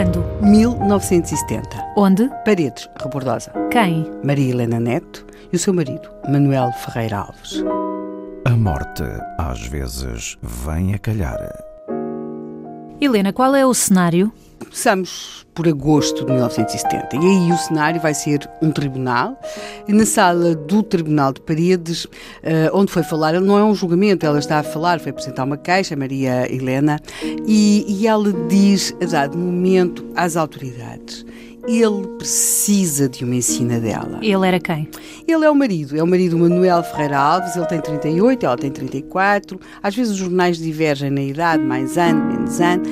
Quando? 1970. Onde? Paredes, Rebordosa. Quem? Maria Helena Neto e o seu marido, Manuel Ferreira Alves. A morte, às vezes, vem a calhar. Helena, qual é o cenário? Começamos por agosto de 1970 e aí o cenário vai ser um tribunal. Na sala do Tribunal de Paredes, eh, onde foi falar, não é um julgamento, ela está a falar, foi apresentar uma queixa, Maria Helena, e, e ela diz, a dado momento, às autoridades. Ele precisa de uma ensina dela. Ele era quem? Ele é o marido, é o marido Manuel Ferreira Alves, ele tem 38, ela tem 34. Às vezes os jornais divergem na idade, mais ano, menos ano.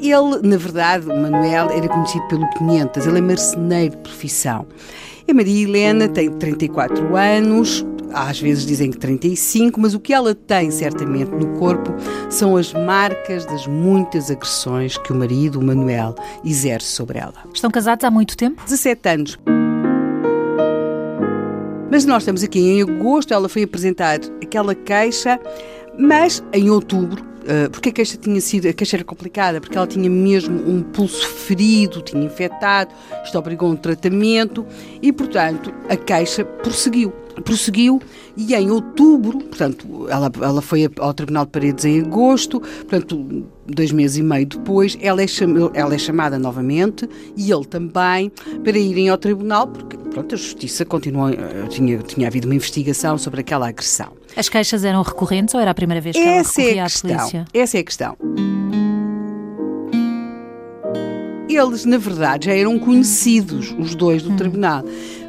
Ele, na verdade, Manuel era conhecido pelo 500, ele é marceneiro de profissão. E a Maria Helena tem 34 anos, às vezes dizem que 35, mas o que ela tem certamente no corpo são as marcas das muitas agressões que o marido, o Manuel, exerce sobre ela. Estão casados há muito tempo? 17 anos. Mas nós estamos aqui em agosto, ela foi apresentar aquela queixa, mas em outubro, uh, porque a queixa tinha sido, a queixa era complicada, porque ela tinha mesmo um pulso ferido, tinha infectado, isto obrigou um tratamento e, portanto, a queixa prosseguiu prosseguiu e em outubro, portanto, ela, ela foi ao Tribunal de Paredes em agosto, portanto, dois meses e meio depois, ela é, cham, ela é chamada novamente e ele também para irem ao Tribunal, porque pronto, a Justiça continuou, tinha, tinha havido uma investigação sobre aquela agressão. As queixas eram recorrentes ou era a primeira vez que essa ela recorria é à polícia? Essa é a questão. Eles, na verdade, já eram conhecidos, os dois do hum. tribunal.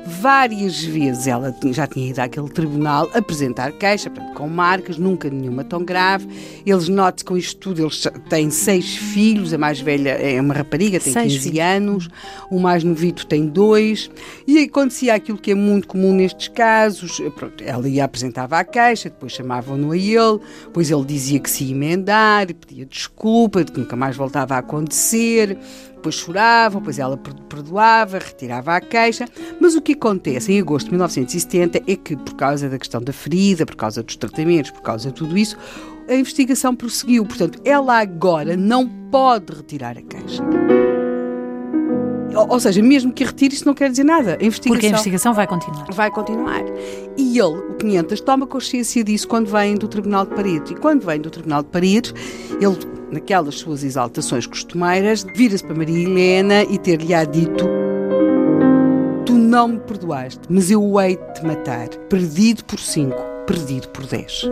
Várias vezes ela já tinha ido àquele tribunal apresentar queixa, portanto, com marcas, nunca nenhuma tão grave. Eles notam com isto tudo, eles têm seis filhos, a mais velha é uma rapariga, tem seis 15 filhos. anos, o mais novito tem dois. E acontecia aquilo que é muito comum nestes casos: pronto, ela ia apresentava a queixa, depois chamavam-no a ele, depois ele dizia que se ia emendar, pedia desculpa, de que nunca mais voltava a acontecer depois chorava, depois ela perdoava, retirava a queixa. Mas o que acontece em agosto de 1970 é que, por causa da questão da ferida, por causa dos tratamentos, por causa de tudo isso, a investigação prosseguiu. Portanto, ela agora não pode retirar a queixa. Ou, seja, mesmo que retire, isso não quer dizer nada. A investigação Porque a investigação vai continuar. Vai continuar. E ele, o 500, toma consciência disso quando vem do Tribunal de Paredes. E quando vem do Tribunal de Paredes, ele, naquelas suas exaltações costumeiras, vira-se para Maria Helena e ter-lhe-á dito Tu não me perdoaste, mas eu hei de te matar. Perdido por cinco, perdido por dez.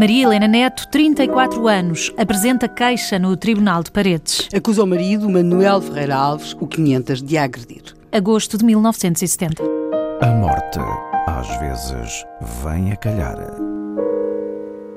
Maria Helena Neto, 34 anos, apresenta queixa no Tribunal de Paredes. Acusa o marido, Manuel Ferreira Alves, o 500, de agredir. Agosto de 1970. A morte, às vezes, vem a calhar.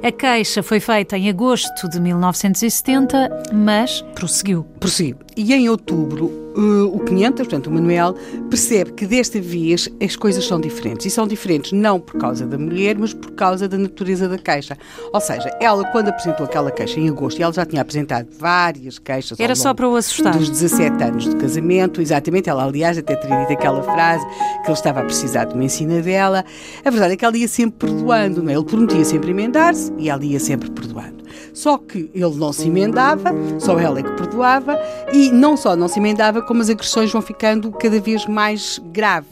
A queixa foi feita em agosto de 1970, mas prosseguiu. Prosseguiu. E em outubro, o 500, portanto, o Manuel, percebe que desta vez as coisas são diferentes. E são diferentes não por causa da mulher, mas por causa da natureza da queixa. Ou seja, ela, quando apresentou aquela queixa em agosto, e ela já tinha apresentado várias queixas. Era só para o assustar. Dos 17 anos de casamento, exatamente. Ela, aliás, até teria dito aquela frase que ele estava a precisar de uma ensina dela. A verdade é que ela ia sempre perdoando, não é? Ele prometia sempre emendar-se e ela ia sempre perdoando. Só que ele não se emendava, só ela é que perdoava, e não só não se emendava, como as agressões vão ficando cada vez mais graves.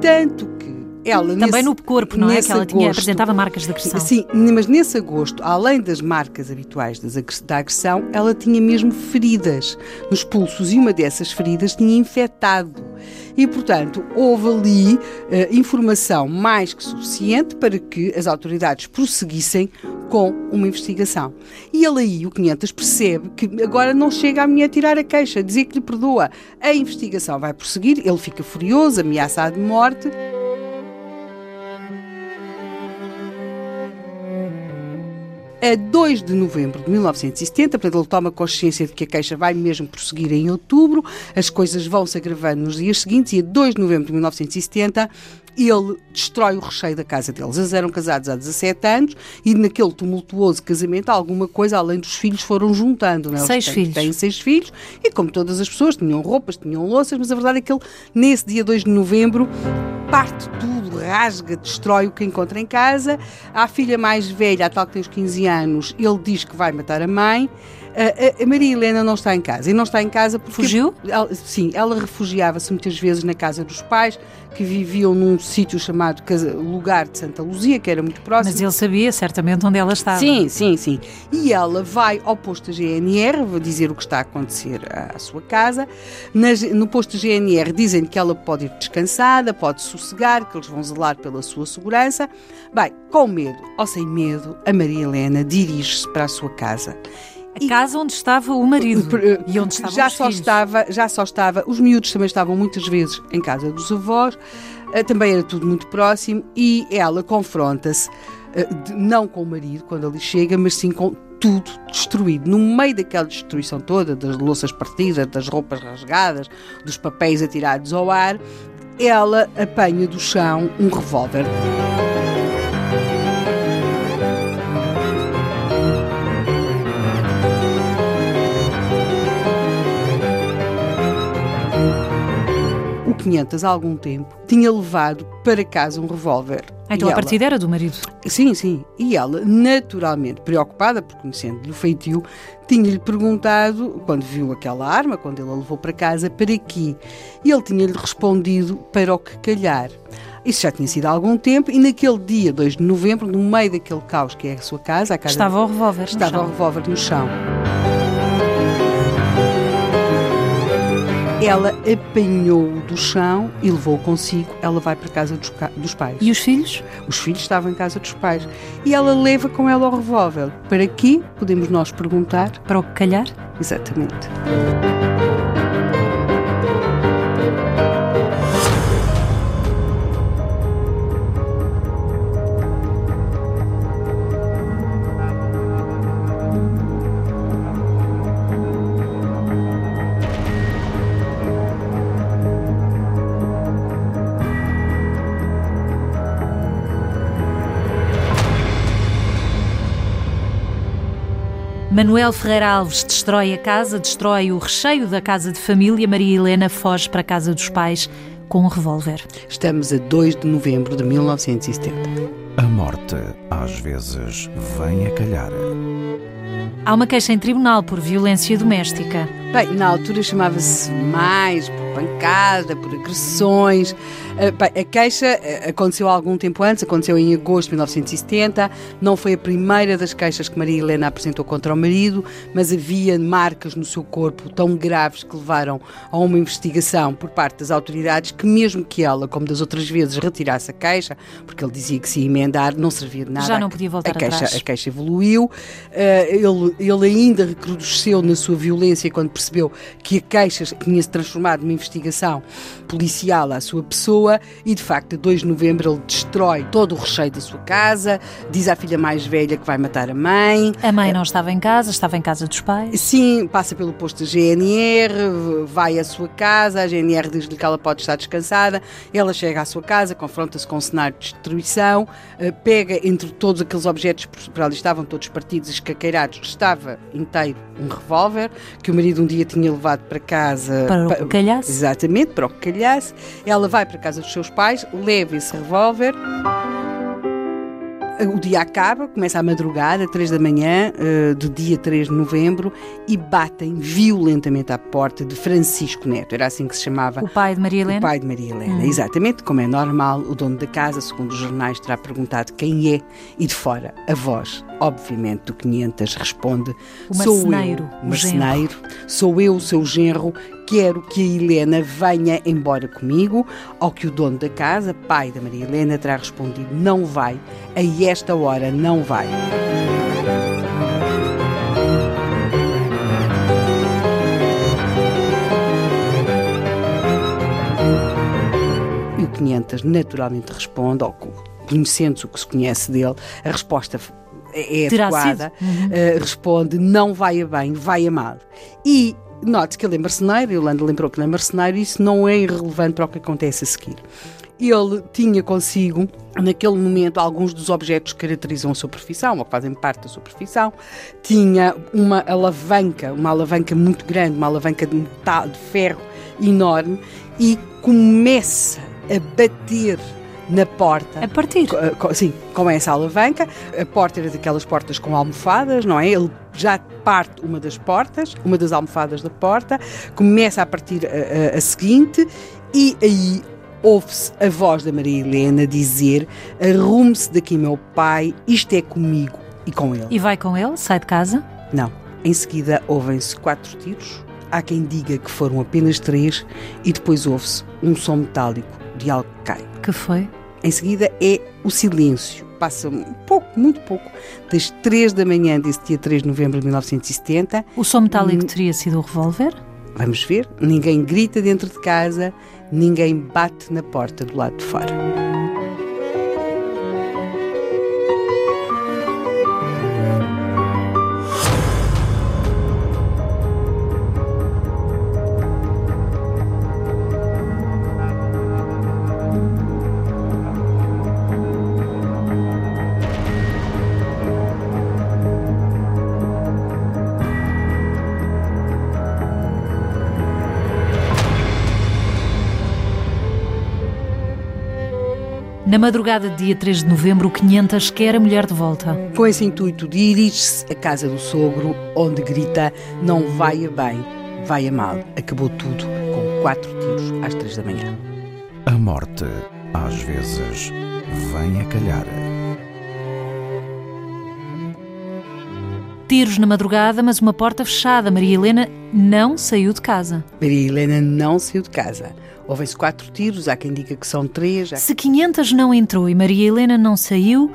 Tanto que ela Também nesse, no corpo, não é? Que ela tinha, agosto- apresentava marcas de agressão. Sim, mas nesse agosto, além das marcas habituais das da agressão, ela tinha mesmo feridas nos pulsos e uma dessas feridas tinha infectado. E, portanto, houve ali eh, informação mais que suficiente para que as autoridades prosseguissem com uma investigação. E ele aí, o 500, percebe que agora não chega a mulher a tirar a queixa, dizer que lhe perdoa. A investigação vai prosseguir, ele fica furioso, ameaçado de morte. A 2 de novembro de 1970, portanto, ele toma consciência de que a queixa vai mesmo prosseguir em outubro, as coisas vão se agravando nos dias seguintes, e a 2 de novembro de 1970 ele destrói o recheio da casa deles. Eles eram casados há 17 anos e naquele tumultuoso casamento alguma coisa além dos filhos foram juntando. Não é? Seis têm- filhos. Têm seis filhos e como todas as pessoas tinham roupas, tinham louças, mas a verdade é que ele nesse dia 2 de novembro parte tudo, rasga, destrói o que encontra em casa. À filha mais velha, a tal que tem os 15 anos, ele diz que vai matar a mãe. A, a- Maria Helena não está em casa. E não está em casa porque. Fugiu? Ela- sim, ela refugiava-se muitas vezes na casa dos pais, que viviam num sítio chamado casa- Lugar de Santa Luzia, que era muito próximo. Mas ele sabia certamente onde ela estava. Sim, sim, sim. E ela vai ao posto GNR, vou dizer o que está a acontecer à, à sua casa. Nas- no posto GNR dizem que ela pode ir descansada, pode sossegar, que eles vão zelar pela sua segurança. Bem, com medo ou sem medo, a Maria Helena dirige-se para a sua casa. A casa onde estava o marido eh, e onde estavam já só filhos. estava já só estava os miúdos também estavam muitas vezes em casa dos avós eh, também era tudo muito próximo e ela confronta-se eh, não com o marido quando ali chega mas sim com tudo destruído no meio daquela destruição toda das louças partidas das roupas rasgadas dos papéis atirados ao ar ela apanha do chão um revólver 500 há algum tempo tinha levado para casa um revólver Então E a ela- partida era do marido. Sim, sim. E ela, naturalmente preocupada, por conhecendo-lhe o feitio, tinha-lhe perguntado, quando viu aquela arma, quando ele a levou para casa, para quê? E ele tinha-lhe respondido para o que calhar. Isso já tinha sido há algum tempo, e naquele dia, 2 de novembro, no meio daquele caos que é a sua casa, a casa Estava o revólver. no estava o revólver no chão. Ela apanhou-o do chão e levou-o consigo. Ela vai para a casa dos, dos pais. E os filhos? Os filhos estavam em casa dos pais. E ela leva com ela o revólver. Para quê? Podemos nós perguntar. Para o que calhar? Exatamente. Manuel Ferreira Alves destrói a casa, destrói o recheio da casa de família. Maria Helena foge para a casa dos pais com um revólver. Estamos a 2 de novembro de 1970. A morte às vezes vem a calhar. Há uma queixa em tribunal por violência doméstica. Bem, na altura chamava-se mais pancada, por agressões. Bem, a queixa ah, aconteceu há algum tempo antes, aconteceu em agosto de 1970. Não foi a primeira das queixas que Maria Helena apresentou contra o marido, mas havia marcas no seu corpo tão graves que levaram a uma investigação por parte das autoridades que, mesmo que ela, como das outras vezes, retirasse a queixa, porque ele dizia que se ia emendar, não servia de nada. Já não podia voltar a queixa, atrás. A queixa evoluiu. Ah, ele, ele ainda recrudesceu na sua violência quando percebeu que a queixa tinha se transformado numa investigação policial à sua pessoa e, de facto, a 2 de novembro ele destrói todo o recheio da sua casa, diz à filha mais velha que vai matar a mãe. A mãe não estava em casa, estava em casa dos pais. Sim, passa pelo posto da GNR, vai à sua casa, a GNR diz-lhe que ela pode estar descansada, ela chega à sua casa, confronta-se com um cenário de destruição, eh, pega entre todos aqueles objetos por ali estavam todos partidos e escaqueirados, estava inteiro um revólver que o marido um dia tinha levado para casa Para o calhasse. Exatamente, para o que calhasse. Ela vai para a casa dos seus pais, leva esse revólver. O dia acaba, começa a madrugada, 3 da manhã, uh, do dia 3 de novembro, e batem violentamente à porta de Francisco Neto. Era assim que se chamava. O pai de Maria Helena? O pai de Maria Helena, hum. exatamente. Como é normal, o dono da casa, segundo os jornais, terá perguntado quem é, e de fora, a voz, obviamente, do 500 responde: o Sou eu, marceneiro, sou eu, o seu genro, quero que a Helena venha embora comigo, ao que o dono da casa, pai da Maria Helena, terá respondido: Não vai, a esta hora não vai. E o 500 naturalmente responde, ou conhecendo o que se conhece dele, a resposta é, é adequada, uhum. uh, responde não vai a bem, vai a mal. E Note que ele é marceneiro, Yolanda lembrou que ele é marceneiro, e isso não é irrelevante para o que acontece a seguir. Ele tinha consigo, naquele momento, alguns dos objetos que caracterizam a sua profissão, ou que fazem parte da sua profissão. Tinha uma alavanca, uma alavanca muito grande, uma alavanca de metal, de ferro enorme, e começa a bater na porta. A partir? Sim, com essa alavanca. A porta era daquelas portas com almofadas, não é? Ele já parte uma das portas, uma das almofadas da porta, começa a partir a, a, a seguinte e aí ouve-se a voz da Maria Helena dizer: Arrume-se daqui, meu pai, isto é comigo e com ele. E vai com ele? Sai de casa? Não. Em seguida, ouvem-se quatro tiros. Há quem diga que foram apenas três e depois ouve-se um som metálico de algo que cai. Que foi? Em seguida é o silêncio. Passa pouco, muito pouco, das 3 da manhã desse dia 3 de novembro de 1970. O som metálico teria sido o revólver? Vamos ver. Ninguém grita dentro de casa, ninguém bate na porta do lado de fora. Na madrugada de dia 3 de novembro, o 500 quer a mulher de volta. Com esse intuito, dirige-se à casa do sogro, onde grita: Não vai a bem, vai a mal. Acabou tudo com quatro tiros às três da manhã. A morte, às vezes, vem a calhar. Tiros na madrugada, mas uma porta fechada. Maria Helena não saiu de casa. Maria Helena não saiu de casa. Ouvem-se quatro tiros, há quem diga que são três. Se 500 não entrou e Maria Helena não saiu,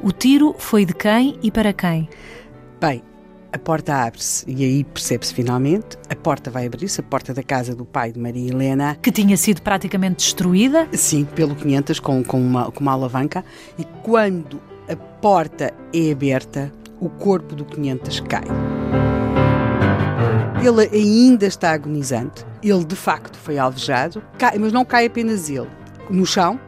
o tiro foi de quem e para quem? Bem, a porta abre-se e aí percebe-se finalmente. A porta vai abrir-se, a porta da casa do pai de Maria Helena. Que tinha sido praticamente destruída? Sim, pelo 500 com, com, uma, com uma alavanca. E quando a porta é aberta, o corpo do 500 cai. Ele ainda está agonizante. Ele de facto foi alvejado, mas não cai apenas ele. No chão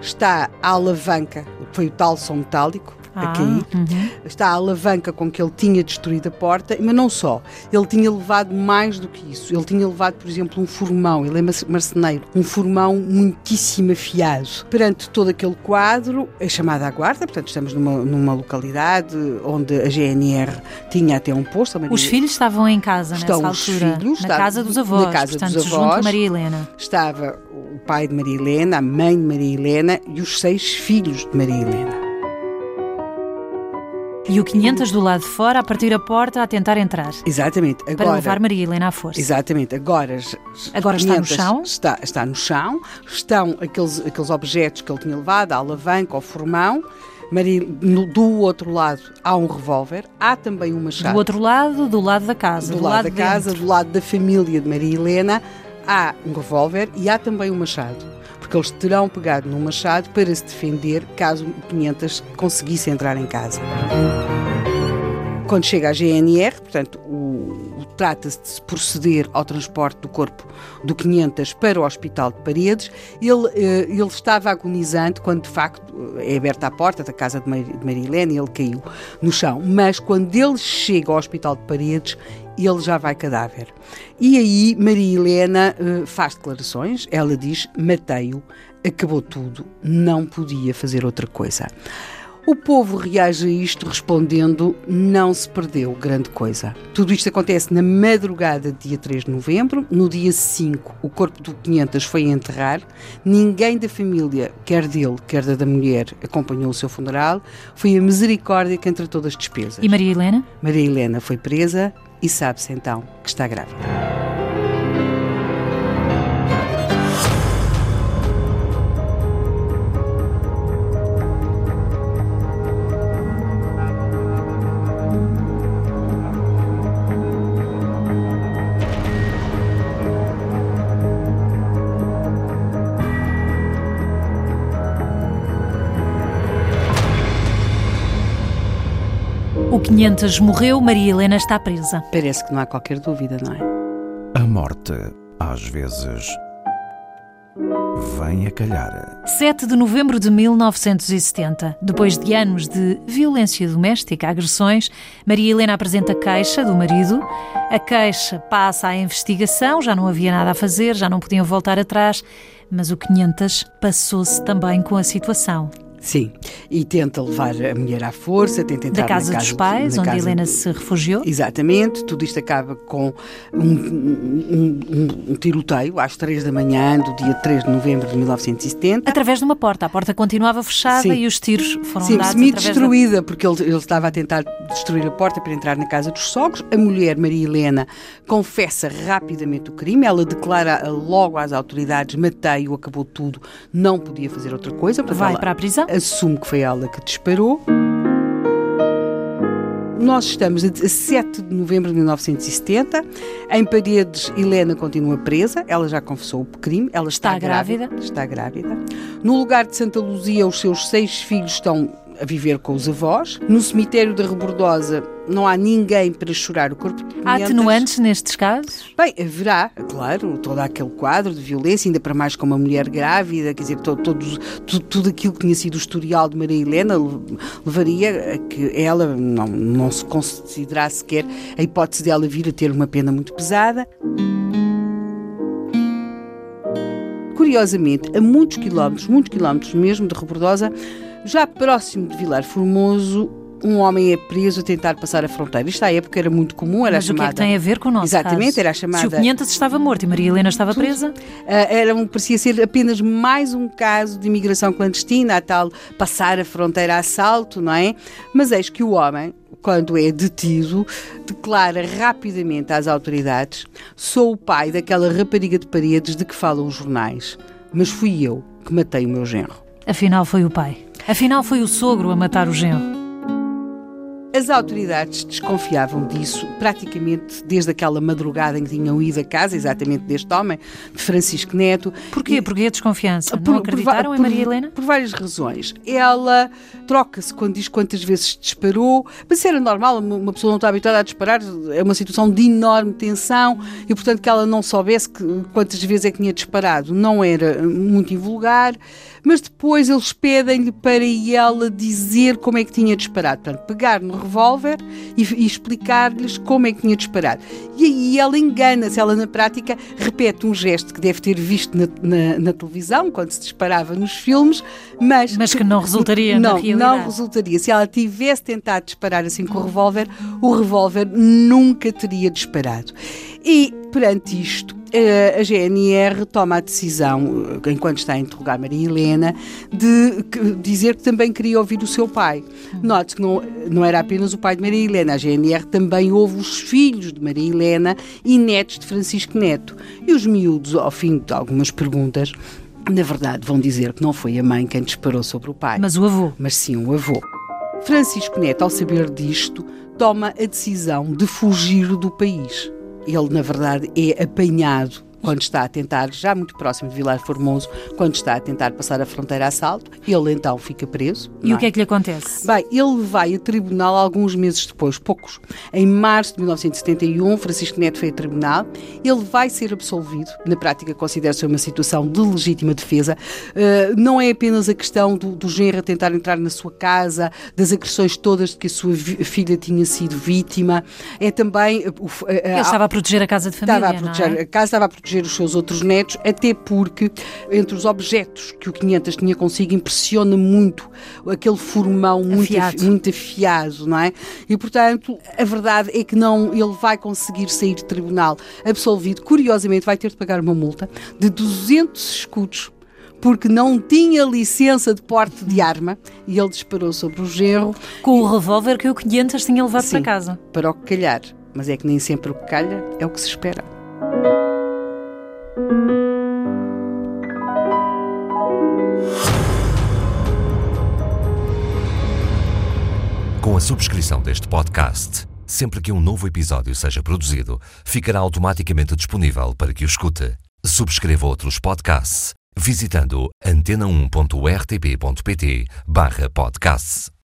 está a alavanca, foi o tal som metálico, a cair. Uhum. Está a alavanca com que ele tinha destruído a porta, mas não só. Ele tinha levado mais do que isso. Ele tinha levado, por exemplo, um formão. Ele é marceneiro. Um formão muitíssimo afiado. Perante todo aquele quadro, é chamada à guarda. Portanto, estamos numa, numa localidade onde a GNR tinha até um posto. Os filhos estavam em casa Estão nessa altura. Filhos, na casa dos avós. Na casa portanto, dos avós. junto a Maria Helena. Estava o pai de Maria Helena, a mãe de Maria Helena e os seis filhos de Maria Helena. E o 500 do lado de fora a partir a porta a tentar entrar. Exatamente. Agora, para levar Maria Helena à força. Exatamente. Agora, Agora está no chão? Está, está no chão. Estão aqueles, aqueles objetos que ele tinha levado, a alavanca, o formão. Maria, no, do outro lado há um revólver, há também uma chave. Do outro lado, do lado da casa. Do, do lado, lado da casa, do lado da família de Maria Helena, há um revólver e há também um machado porque eles terão pegado no machado para se defender caso o 500 conseguisse entrar em casa. Quando chega à GNR, portanto, o, o trata-se de proceder ao transporte do corpo do 500 para o Hospital de Paredes. Ele, eh, ele estava agonizante quando, de facto, é aberta a porta da casa de Maria Helena e ele caiu no chão. Mas quando ele chega ao Hospital de Paredes, ele já vai cadáver. E aí Maria Helena uh, faz declarações, ela diz: matei-o, acabou tudo, não podia fazer outra coisa. O povo reage a isto respondendo: não se perdeu grande coisa. Tudo isto acontece na madrugada de dia 3 de novembro. No dia 5, o corpo do 500 foi enterrar. Ninguém da família, quer dele, quer da da mulher, acompanhou o seu funeral. Foi a misericórdia que tratou das despesas. E Maria Helena? Maria Helena foi presa e sabe-se então que está grávida. 500 morreu, Maria Helena está presa. Parece que não há qualquer dúvida, não é? A morte, às vezes, vem a calhar. 7 de novembro de 1970. Depois de anos de violência doméstica, agressões, Maria Helena apresenta a queixa do marido. A queixa passa à investigação, já não havia nada a fazer, já não podiam voltar atrás, mas o 500 passou-se também com a situação. Sim, e tenta levar a mulher à força, tenta entrar da casa, na casa dos pais, onde Helena de... se refugiou. Exatamente, tudo isto acaba com um, um, um, um, tiroteio às três da manhã do dia 3 de novembro de 1970. Através de uma porta, a porta continuava fechada Sim. e os tiros foram Sim, dados semi-destruída, da... porque ele, ele estava a tentar destruir a porta para entrar na casa dos sogros. A mulher, Maria Helena, confessa rapidamente o crime, ela declara logo às autoridades, matei-o, acabou tudo, não podia fazer outra coisa. Vai ela... para a prisão? Assume que foi ela que disparou. Nós estamos a 7 de novembro de 1970. Em Paredes, Helena continua presa. Ela já confessou o crime. Ela está, está grávida. grávida. Está grávida. No lugar de Santa Luzia, os seus seis filhos estão a viver com os avós. No cemitério da Rebordosa não há ninguém para chorar o corpo de Há atenuantes nestes casos? Bem, haverá, claro, todo aquele quadro de violência, ainda para mais com uma mulher grávida, quer dizer, todo, todo, tudo, tudo aquilo que tinha sido o historial de Maria Helena levaria a que ela não, não se considerasse sequer a hipótese dela vir a ter uma pena muito pesada. Curiosamente, a muitos quilómetros, muitos quilómetros mesmo de Rebordosa, já próximo de Vilar Formoso, um homem é preso a tentar passar a fronteira. Isto à época era muito comum, era Mas chamada... o que é que tem a ver com o nosso Exatamente, caso? era chamada... Se o 500 estava morto e Maria Helena estava Tudo. presa? Uh, era um, parecia ser apenas mais um caso de imigração clandestina, a tal passar a fronteira a assalto, não é? Mas eis que o homem, quando é detido, declara rapidamente às autoridades: sou o pai daquela rapariga de paredes de que falam os jornais, mas fui eu que matei o meu genro. Afinal, foi o pai. Afinal, foi o sogro a matar o genro. As autoridades desconfiavam disso praticamente desde aquela madrugada em que tinham ido a casa, exatamente deste homem, de Francisco Neto. Porquê? Porquê a desconfiança? Por, Não acreditaram por, em Maria Helena? Por várias razões. Ela troca-se quando diz quantas vezes disparou, mas era normal, uma pessoa não está habituada a disparar, é uma situação de enorme tensão e, portanto, que ela não soubesse que, quantas vezes é que tinha disparado. Não era muito invulgar, mas depois eles pedem-lhe para ela dizer como é que tinha disparado. Portanto, pegar no revólver e, e explicar-lhes como é que tinha disparado. E aí ela engana-se, ela na prática repete um gesto que deve ter visto na, na, na televisão, quando se disparava nos filmes, mas, mas que não resultaria não, na realidade. Não resultaria. Se ela tivesse tentado disparar assim com o revólver, o revólver nunca teria disparado. E perante isto, a GNR toma a decisão, enquanto está a interrogar Maria Helena, de dizer que também queria ouvir o seu pai. Note que não, não era apenas o pai de Maria Helena, a GNR também ouve os filhos de Maria Helena e netos de Francisco Neto. E os miúdos, ao fim de algumas perguntas, na verdade vão dizer que não foi a mãe quem disparou sobre o pai. Mas o avô. Mas sim o avô. Francisco Neto, ao saber disto, toma a decisão de fugir do país ele, na verdade, é apanhado quando está a tentar, já muito próximo de Vilar Formoso, quando está a tentar passar a fronteira a assalto, ele então fica preso. E o que é que lhe acontece? Bem, ele vai a tribunal alguns meses depois, poucos. Em março de 1971, Francisco Neto foi a tribunal, ele vai ser absolvido, na prática considera-se uma situação de legítima defesa, uh, não é apenas a questão do, do genro tentar entrar na sua casa, das agressões todas de que a sua filha tinha sido vítima, é também... Uh, uh, ele estava a proteger a casa de família, Estava a proteger, é? a casa estava a proteger proteger os seus outros netos, até porque entre os objetos que o 500 tinha consigo impressiona muito aquele formão muito Afiado. afi- muito afiado, não é? E portanto, a verdade é que não, ele vai conseguir sair de tribunal absolvido. Curiosamente, vai ter de pagar uma multa de 200 escudos porque não tinha licença de porte de arma e ele disparou sobre o genro Com o revólver que o 500 tinha levado Sim. para casa. para o que calhar. Mas é que nem sempre o que calha é o que se espera. Com a subscrição deste podcast, sempre que um novo episódio seja produzido, ficará automaticamente disponível para que o escute. Subscreva outros podcasts visitando antena1.rtp.pt/podcasts.